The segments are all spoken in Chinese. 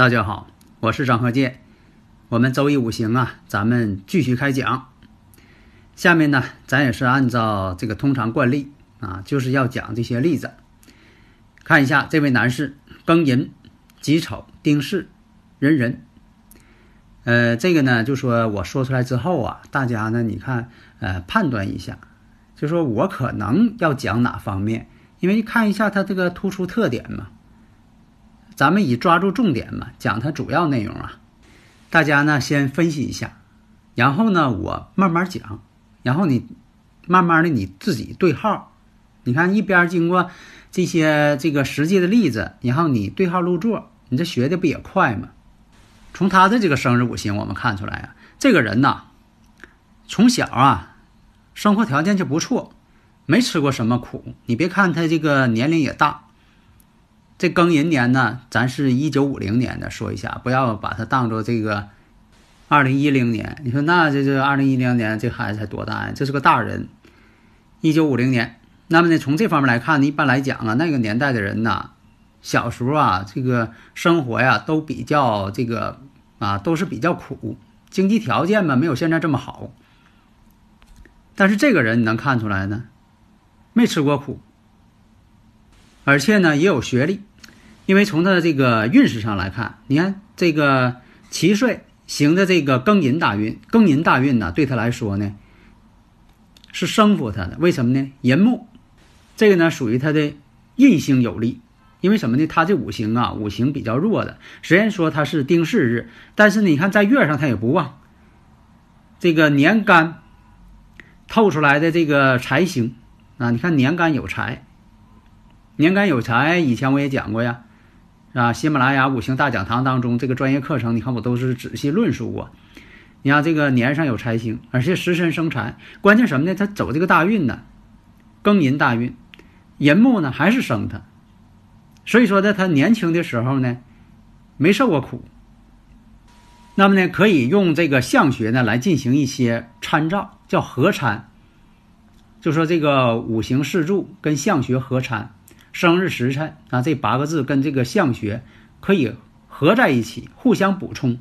大家好，我是张鹤剑。我们周易五行啊，咱们继续开讲。下面呢，咱也是按照这个通常惯例啊，就是要讲这些例子。看一下这位男士，庚寅、己丑、丁巳、壬壬。呃，这个呢，就说我说出来之后啊，大家呢，你看，呃，判断一下，就说我可能要讲哪方面，因为看一下他这个突出特点嘛。咱们以抓住重点嘛，讲它主要内容啊。大家呢先分析一下，然后呢我慢慢讲，然后你慢慢的你自己对号。你看一边经过这些这个实际的例子，然后你对号入座，你这学的不也快吗？从他的这个生日五行，我们看出来啊，这个人呐，从小啊，生活条件就不错，没吃过什么苦。你别看他这个年龄也大。这庚寅年呢，咱是一九五零年的，说一下，不要把它当做这个二零一零年。你说那这这二零一零年这孩子才多大呀？这是个大人。一九五零年，那么呢，从这方面来看呢，一般来讲啊，那个年代的人呐，小时候啊，这个生活呀都比较这个啊，都是比较苦，经济条件嘛没有现在这么好。但是这个人你能看出来呢，没吃过苦，而且呢也有学历。因为从他的这个运势上来看，你看这个七岁行的这个庚寅大运，庚寅大运呢，对他来说呢是生服他的。为什么呢？寅木这个呢属于他的印星有利。因为什么呢？他这五行啊，五行比较弱的。虽然说他是丁巳日，但是，你看在月上他也不旺。这个年干透出来的这个财星啊，你看年干有财，年干有财，以前我也讲过呀。啊，喜马拉雅五行大讲堂当中这个专业课程，你看我都是仔细论述过。你看这个年上有财星，而且食神生财，关键什么呢？他走这个大运呢，庚寅大运，寅木呢还是生他，所以说呢，他年轻的时候呢没受过苦。那么呢，可以用这个相学呢来进行一些参照，叫合参，就说这个五行四柱跟相学合参。生日时辰啊，这八个字跟这个相学可以合在一起，互相补充。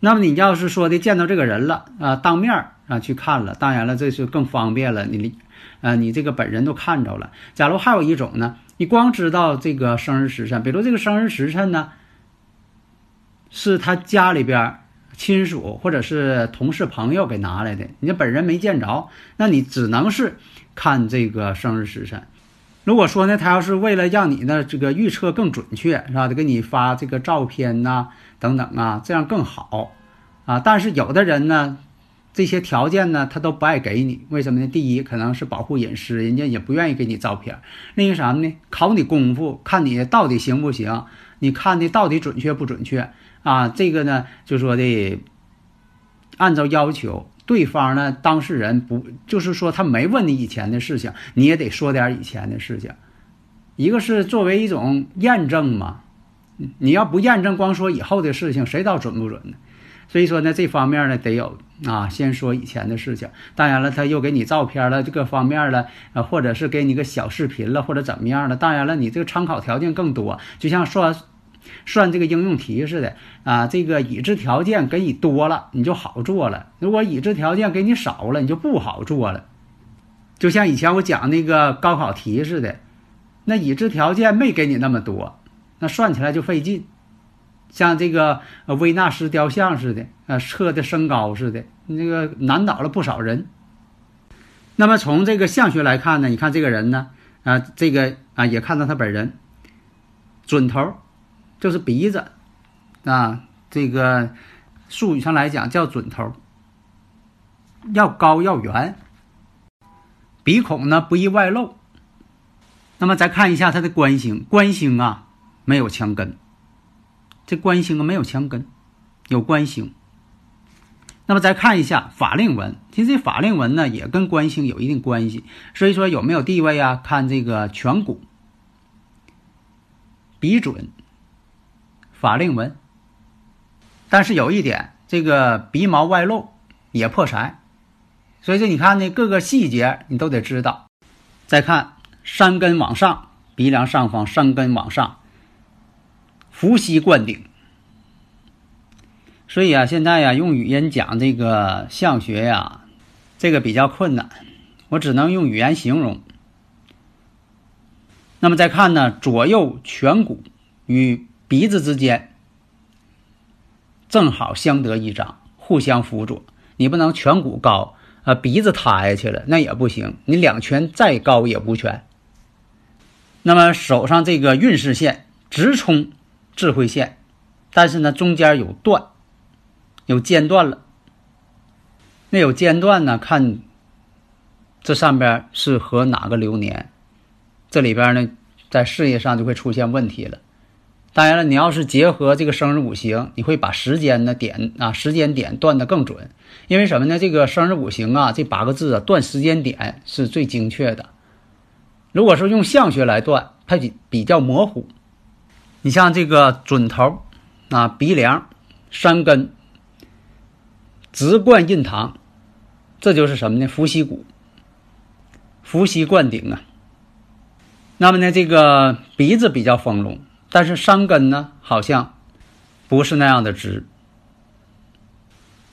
那么你要是说的见到这个人了啊，当面啊去看了，当然了，这是更方便了。你啊，你这个本人都看着了。假如还有一种呢，你光知道这个生日时辰，比如这个生日时辰呢，是他家里边亲属或者是同事朋友给拿来的，你本人没见着，那你只能是看这个生日时辰。如果说呢，他要是为了让你呢这个预测更准确，是吧？得给你发这个照片呐，等等啊，这样更好啊。但是有的人呢，这些条件呢，他都不爱给你，为什么呢？第一，可能是保护隐私，人家也不愿意给你照片。另一个啥呢？考你功夫，看你到底行不行，你看的到底准确不准确啊？这个呢，就说的按照要求。对方呢，当事人不就是说他没问你以前的事情，你也得说点以前的事情。一个是作为一种验证嘛，你要不验证，光说以后的事情，谁道准不准呢？所以说呢，这方面呢得有啊，先说以前的事情。当然了，他又给你照片了，这个方面了，呃，或者是给你个小视频了，或者怎么样的。当然了，你这个参考条件更多，就像说。算这个应用题似的啊，这个已知条件给你多了，你就好做了；如果已知条件给你少了，你就不好做了。就像以前我讲那个高考题似的，那已知条件没给你那么多，那算起来就费劲。像这个维纳斯雕像似的，呃，测的身高似的，那个难倒了不少人。那么从这个相学来看呢，你看这个人呢，啊，这个啊也看到他本人，准头。就是鼻子，啊，这个术语上来讲叫准头，要高要圆，鼻孔呢不易外露。那么再看一下他的官星，官星啊没有墙根，这官星啊没有墙根，有官星。那么再看一下法令纹，其实这法令纹呢也跟官星有一定关系，所以说有没有地位啊？看这个颧骨、鼻准、法令纹。但是有一点，这个鼻毛外露也破财，所以说你看呢各个细节你都得知道。再看山根往上，鼻梁上方山根往上，伏羲冠顶。所以啊，现在呀，用语言讲这个相学呀，这个比较困难，我只能用语言形容。那么再看呢，左右颧骨与鼻子之间正好相得益彰，互相辅佐。你不能颧骨高啊，鼻子塌下去了，那也不行。你两颧再高也不全。那么手上这个运势线直冲智慧线，但是呢，中间有断。有间断了，那有间断呢？看这上边是和哪个流年？这里边呢，在事业上就会出现问题了。当然了，你要是结合这个生日五行，你会把时间的点啊，时间点断的更准。因为什么呢？这个生日五行啊，这八个字啊，断时间点是最精确的。如果说用相学来断，它比比较模糊。你像这个准头啊，鼻梁、山根。直贯印堂，这就是什么呢？伏羲骨，伏羲灌顶啊。那么呢，这个鼻子比较丰隆，但是山根呢，好像不是那样的直。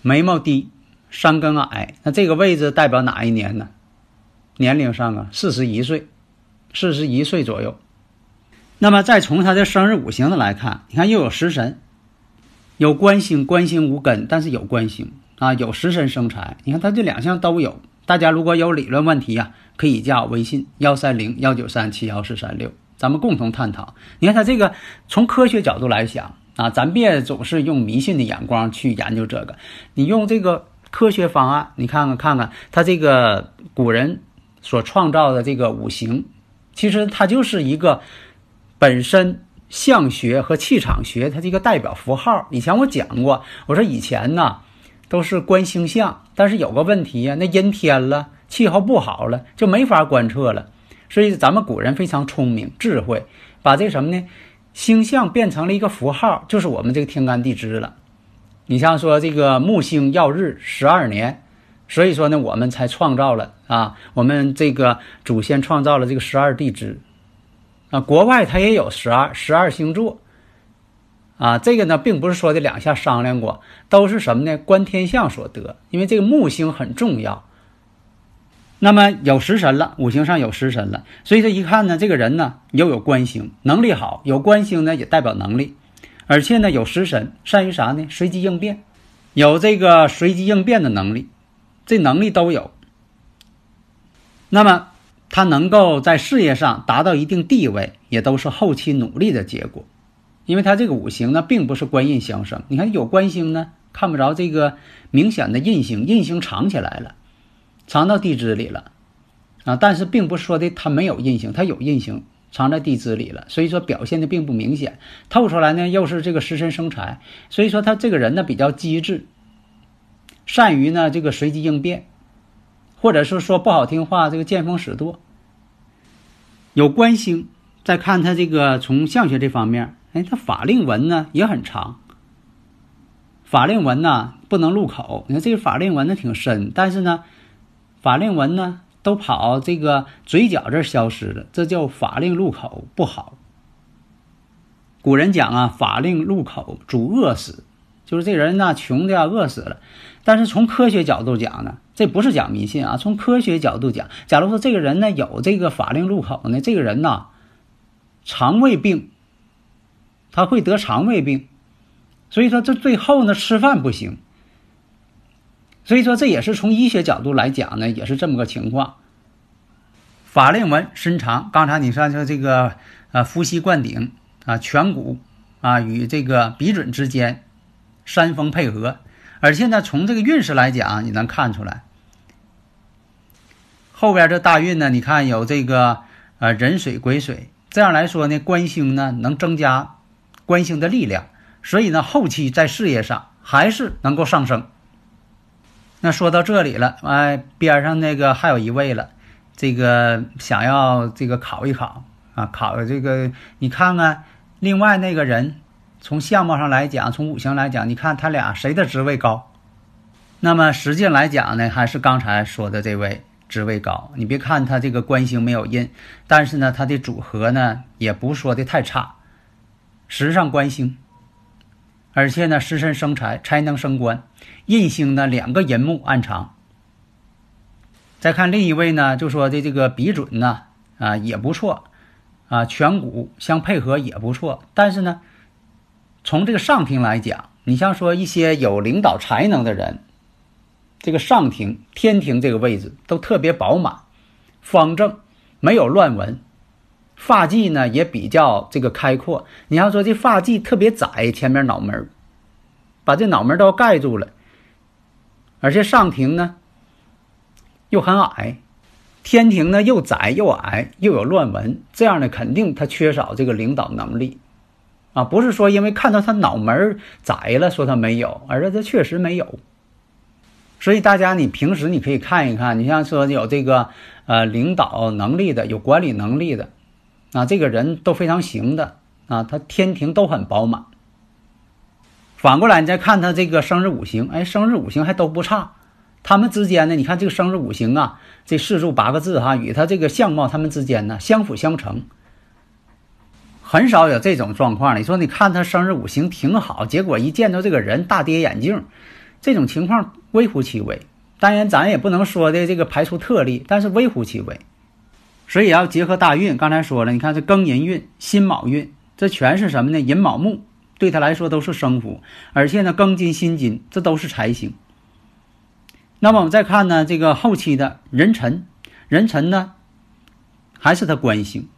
眉毛低，山根矮，那这个位置代表哪一年呢？年龄上啊，四十一岁，四十一岁左右。那么再从他的生日五行的来看，你看又有食神，有官星，官星无根，但是有官星。啊，有食神生财，你看他这两项都有。大家如果有理论问题呀，可以加我微信幺三零幺九三七幺四三六，咱们共同探讨。你看他这个从科学角度来讲啊，咱别总是用迷信的眼光去研究这个，你用这个科学方案，你看看看看他这个古人所创造的这个五行，其实它就是一个本身相学和气场学它这个代表符号。以前我讲过，我说以前呢。都是观星象，但是有个问题呀，那阴天了，气候不好了，就没法观测了。所以咱们古人非常聪明智慧，把这什么呢？星象变成了一个符号，就是我们这个天干地支了。你像说这个木星耀日十二年，所以说呢，我们才创造了啊，我们这个祖先创造了这个十二地支啊。国外它也有十二十二星座。啊，这个呢，并不是说的两下商量过，都是什么呢？观天象所得。因为这个木星很重要。那么有食神了，五行上有食神了，所以这一看呢，这个人呢又有官星，能力好。有官星呢，也代表能力，而且呢有食神，善于啥呢？随机应变，有这个随机应变的能力，这能力都有。那么他能够在事业上达到一定地位，也都是后期努力的结果。因为他这个五行呢，并不是官印相生。你看有官星呢，看不着这个明显的印星，印星藏起来了，藏到地支里了，啊，但是并不是说的它没有印星，它有印星藏在地支里了，所以说表现的并不明显。透出来呢，又是这个食神生财，所以说他这个人呢比较机智，善于呢这个随机应变，或者是说不好听话，这个见风使舵。有官星，再看他这个从相学这方面。哎，他法令纹呢也很长。法令纹呢不能入口，你看这个法令纹呢挺深，但是呢，法令纹呢都跑这个嘴角这儿消失了，这叫法令入口不好。古人讲啊，法令入口主饿死，就是这人呢穷的要饿死了。但是从科学角度讲呢，这不是讲迷信啊，从科学角度讲，假如说这个人呢有这个法令入口呢，这个人呢肠胃病。他会得肠胃病，所以说这最后呢吃饭不行。所以说这也是从医学角度来讲呢，也是这么个情况。法令纹身长，刚才你说说这个呃伏羲冠顶啊颧骨啊与这个鼻准之间山峰配合，而且呢，从这个运势来讲，你能看出来。后边这大运呢，你看有这个呃壬水癸水，这样来说呢，官星呢能增加官星的力量，所以呢，后期在事业上还是能够上升。那说到这里了，哎，边上那个还有一位了，这个想要这个考一考啊，考这个你看看，另外那个人从相貌上来讲，从五行来讲，你看他俩谁的职位高？那么实际来讲呢，还是刚才说的这位职位高。你别看他这个官星没有印，但是呢，他的组合呢也不说的太差，时上官星。而且呢，食神生财，财能升官，印星呢两个寅木暗藏。再看另一位呢，就说的这个鼻准呢啊也不错，啊颧骨相配合也不错。但是呢，从这个上庭来讲，你像说一些有领导才能的人，这个上庭天庭这个位置都特别饱满、方正，没有乱纹。发髻呢也比较这个开阔，你要说这发髻特别窄，前面脑门把这脑门都盖住了，而且上庭呢又很矮，天庭呢又窄又矮又有乱纹，这样呢肯定他缺少这个领导能力啊，不是说因为看到他脑门窄了说他没有，而是他确实没有。所以大家你平时你可以看一看，你像说有这个呃领导能力的，有管理能力的。啊，这个人都非常行的啊，他天庭都很饱满。反过来，你再看他这个生日五行，哎，生日五行还都不差。他们之间呢，你看这个生日五行啊，这四柱八个字哈，与他这个相貌，他们之间呢相辅相成，很少有这种状况。你说，你看他生日五行挺好，结果一见到这个人大跌眼镜，这种情况微乎其微。当然，咱也不能说的这个排除特例，但是微乎其微。所以要结合大运，刚才说了，你看这庚寅运、辛卯运，这全是什么呢？寅卯木对他来说都是生符，而且呢，庚金、辛金这都是财星。那么我们再看呢，这个后期的壬辰，壬辰呢还是他官星，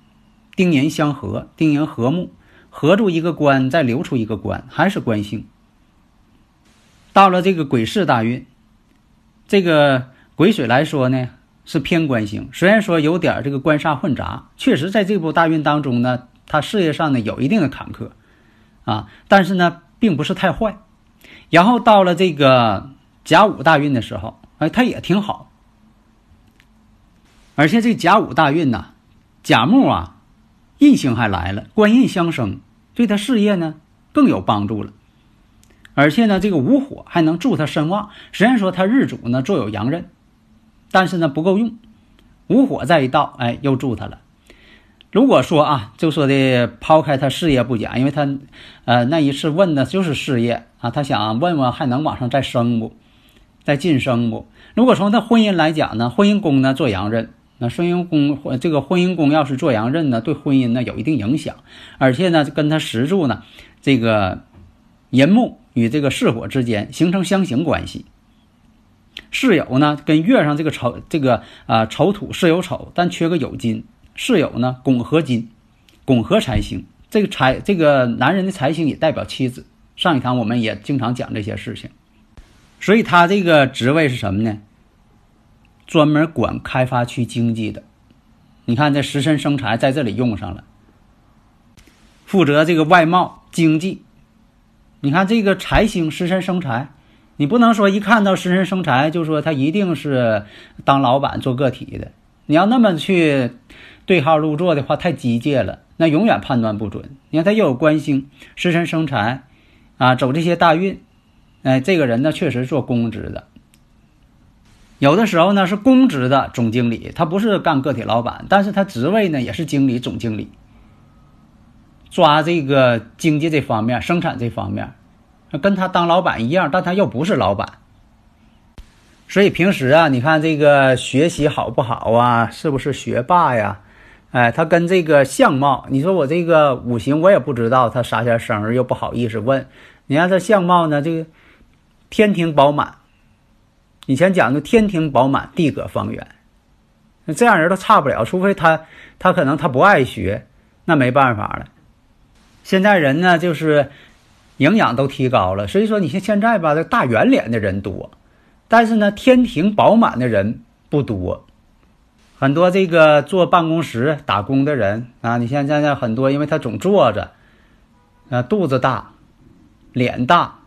丁寅相合，丁寅合木，合住一个官，再留出一个官，还是官星。到了这个癸巳大运，这个癸水来说呢。是偏官星，虽然说有点这个官煞混杂，确实在这部大运当中呢，他事业上呢有一定的坎坷，啊，但是呢并不是太坏。然后到了这个甲午大运的时候，哎，他也挺好。而且这甲午大运呢，甲木啊，印星还来了，官印相生，对他事业呢更有帮助了。而且呢，这个午火还能助他身旺。虽然说他日主呢坐有阳刃。但是呢不够用，午火再一到，哎，又助他了。如果说啊，就说的抛开他事业不讲，因为他，呃，那一次问的就是事业啊，他想问问还能往上再升不，再晋升不？如果从他婚姻来讲呢，婚姻宫呢做阳刃，那婚姻宫这个婚姻宫要是做阳刃呢，对婚姻呢有一定影响，而且呢跟他石柱呢这个寅木与这个巳火之间形成相刑关系。室友呢，跟月上这个丑，这个啊丑土巳酉丑，但缺个酉金。室友呢，拱合金，拱合财星。这个财，这个男人的财星也代表妻子。上一堂我们也经常讲这些事情，所以他这个职位是什么呢？专门管开发区经济的。你看这食神生财在这里用上了，负责这个外贸经济。你看这个财星食神生财。你不能说一看到食神生财就说他一定是当老板做个体的。你要那么去对号入座的话，太机械了，那永远判断不准。你看他又有官星，食神生财，啊，走这些大运，哎，这个人呢确实做公职的。有的时候呢是公职的总经理，他不是干个体老板，但是他职位呢也是经理、总经理，抓这个经济这方面、生产这方面。跟他当老板一样，但他又不是老板，所以平时啊，你看这个学习好不好啊？是不是学霸呀？哎，他跟这个相貌，你说我这个五行我也不知道他啥前生日，又不好意思问。你看他相貌呢，这个天庭饱满，以前讲的天庭饱满，地阁方圆，那这样人都差不了，除非他他可能他不爱学，那没办法了。现在人呢，就是。营养都提高了。所以说，你像现在吧，这大圆脸的人多，但是呢，天庭饱满的人不多。很多这个坐办公室打工的人啊，你像现在很多，因为他总坐着，啊，肚子大，脸大，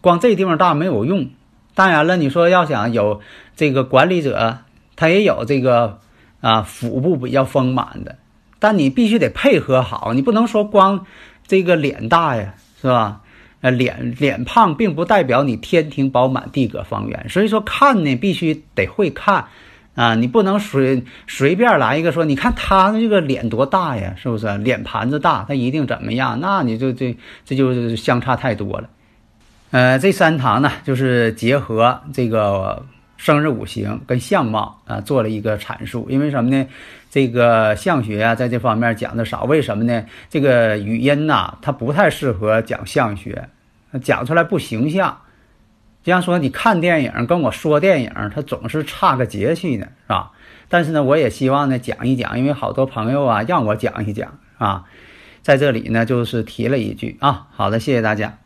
光这地方大没有用。当然了，你说要想有这个管理者，他也有这个啊腹部比较丰满的，但你必须得配合好，你不能说光这个脸大呀，是吧？呃，脸脸胖并不代表你天庭饱满、地阁方圆，所以说看呢必须得会看。啊，你不能随随便来一个说，你看他这个脸多大呀，是不是？脸盘子大，他一定怎么样？那你就这这就相差太多了。呃，这三堂呢，就是结合这个生日五行跟相貌啊，做了一个阐述。因为什么呢？这个相学啊，在这方面讲的少。为什么呢？这个语音呐，它不太适合讲相学，讲出来不形象。就像说你看电影跟我说电影，它总是差个节气呢，是吧？但是呢，我也希望呢讲一讲，因为好多朋友啊让我讲一讲啊，在这里呢就是提了一句啊。好的，谢谢大家。